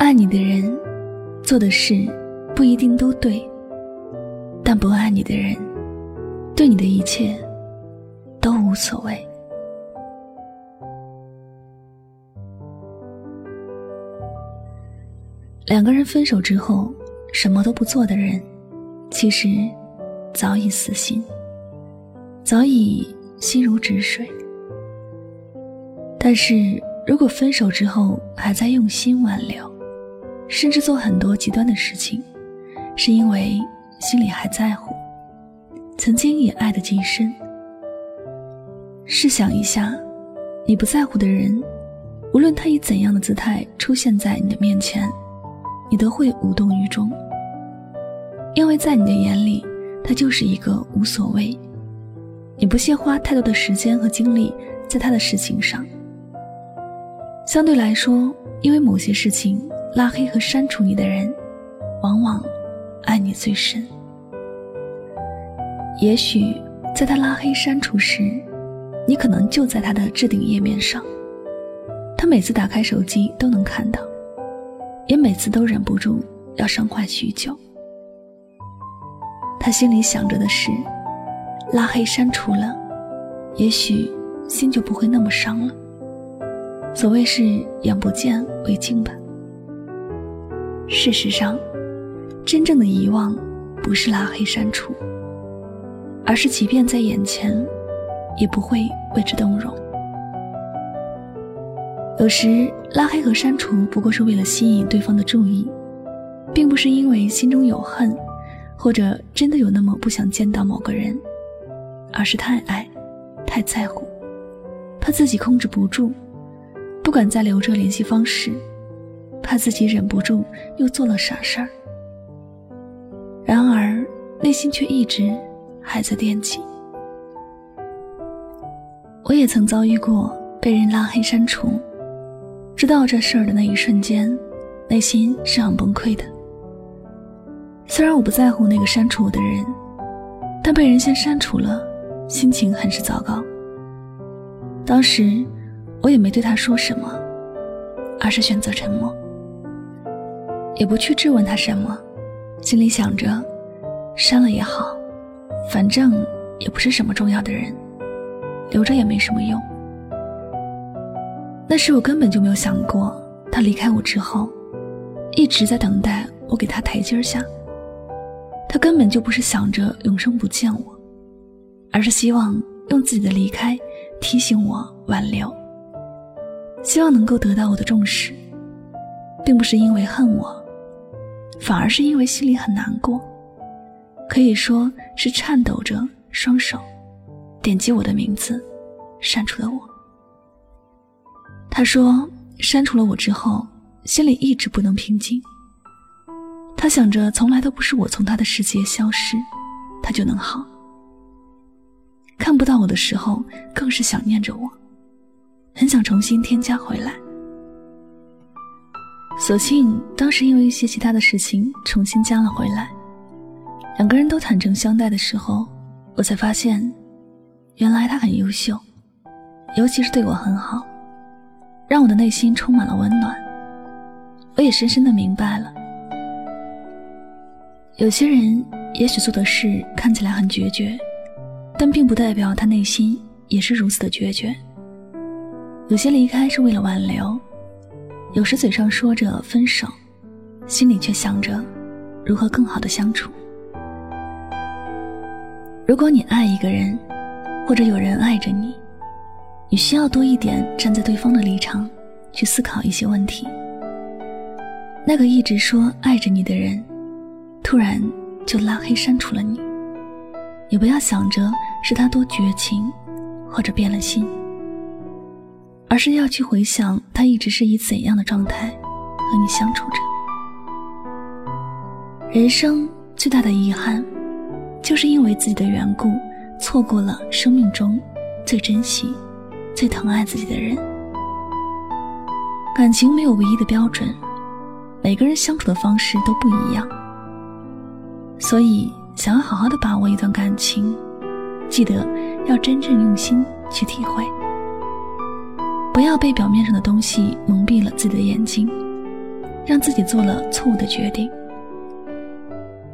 爱你的人做的事不一定都对，但不爱你的人对你的一切都无所谓。两个人分手之后什么都不做的人，其实早已死心，早已心如止水。但是如果分手之后还在用心挽留，甚至做很多极端的事情，是因为心里还在乎，曾经也爱得极深。试想一下，你不在乎的人，无论他以怎样的姿态出现在你的面前，你都会无动于衷，因为在你的眼里，他就是一个无所谓。你不屑花太多的时间和精力在他的事情上。相对来说，因为某些事情。拉黑和删除你的人，往往爱你最深。也许在他拉黑删除时，你可能就在他的置顶页面上，他每次打开手机都能看到，也每次都忍不住要伤怀许久。他心里想着的是，拉黑删除了，也许心就不会那么伤了。所谓是眼不见为净吧。事实上，真正的遗忘不是拉黑删除，而是即便在眼前，也不会为之动容。有时拉黑和删除不过是为了吸引对方的注意，并不是因为心中有恨，或者真的有那么不想见到某个人，而是太爱，太在乎，怕自己控制不住，不敢再留着联系方式。怕自己忍不住又做了傻事儿，然而内心却一直还在惦记。我也曾遭遇过被人拉黑删除，知道这事儿的那一瞬间，内心是很崩溃的。虽然我不在乎那个删除我的人，但被人先删除了，心情很是糟糕。当时我也没对他说什么，而是选择沉默。也不去质问他什么，心里想着，删了也好，反正也不是什么重要的人，留着也没什么用。那时我根本就没有想过，他离开我之后，一直在等待我给他台阶下。他根本就不是想着永生不见我，而是希望用自己的离开提醒我挽留，希望能够得到我的重视，并不是因为恨我。反而是因为心里很难过，可以说是颤抖着双手，点击我的名字，删除了我。他说删除了我之后，心里一直不能平静。他想着从来都不是我从他的世界消失，他就能好。看不到我的时候，更是想念着我，很想重新添加回来。所幸当时因为一些其他的事情重新加了回来，两个人都坦诚相待的时候，我才发现，原来他很优秀，尤其是对我很好，让我的内心充满了温暖。我也深深的明白了，有些人也许做的事看起来很决绝，但并不代表他内心也是如此的决绝。有些离开是为了挽留。有时嘴上说着分手，心里却想着如何更好的相处。如果你爱一个人，或者有人爱着你，你需要多一点站在对方的立场去思考一些问题。那个一直说爱着你的人，突然就拉黑删除了你，也不要想着是他多绝情，或者变了心，而是要去回想他一直是以怎样的状态和你相处着。人生最大的遗憾，就是因为自己的缘故，错过了生命中最珍惜、最疼爱自己的人。感情没有唯一的标准，每个人相处的方式都不一样。所以，想要好好的把握一段感情，记得要真正用心去体会，不要被表面上的东西蒙蔽了自己的眼睛，让自己做了错误的决定。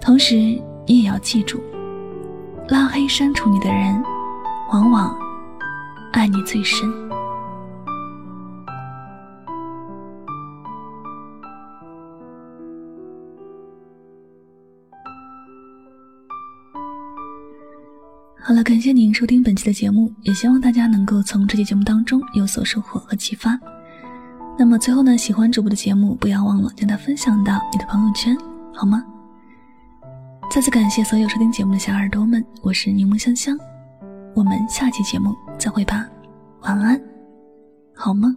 同时，你也要记住，拉黑删除你的人，往往爱你最深。好了，感谢您收听本期的节目，也希望大家能够从这期节目当中有所收获和启发。那么最后呢，喜欢主播的节目，不要忘了将它分享到你的朋友圈，好吗？再次感谢所有收听节目的小耳朵们，我是柠檬香香，我们下期节目再会吧，晚安，好梦。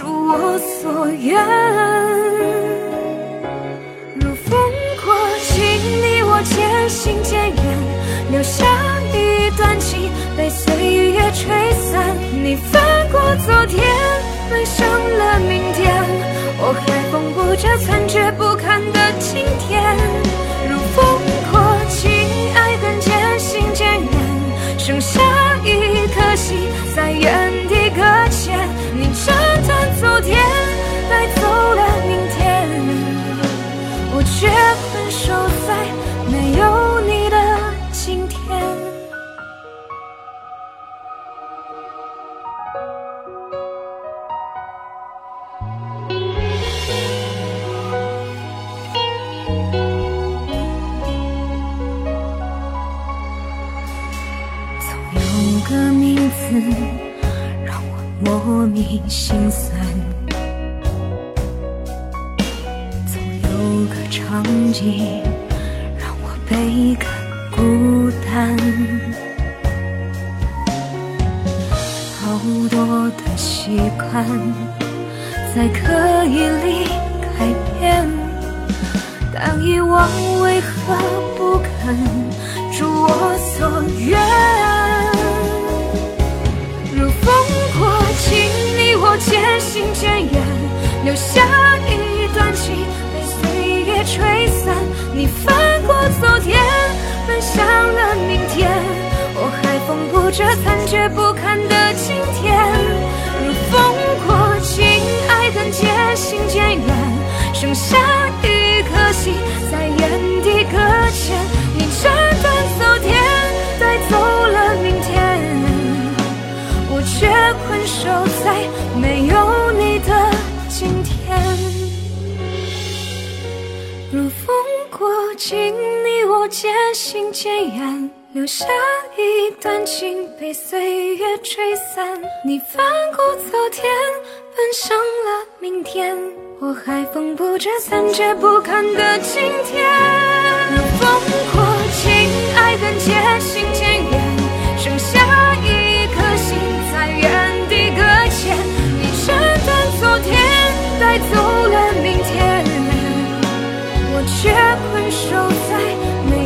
如我所愿？如风过，经你我渐行渐远，留下一段情被岁月吹散。你翻过昨天，奔向了明天，让我莫名心酸，总有个场景让我。倍感孤单，好多的习惯在刻意里缝补着残缺不堪的今天。如风过境，爱恨渐行渐远，剩下一颗心在原地搁浅。你斩断昨天，带走了明天，我却困守在没有你的今天。如风过境。你我渐行渐远，留下一段情被岁月吹散，你翻过昨天奔向了明天，我还缝补着残缺不堪的今天，风过情爱恨渐行渐远，剩下一颗心在原地搁浅，你斩断昨天带走了明天。我却困守在没。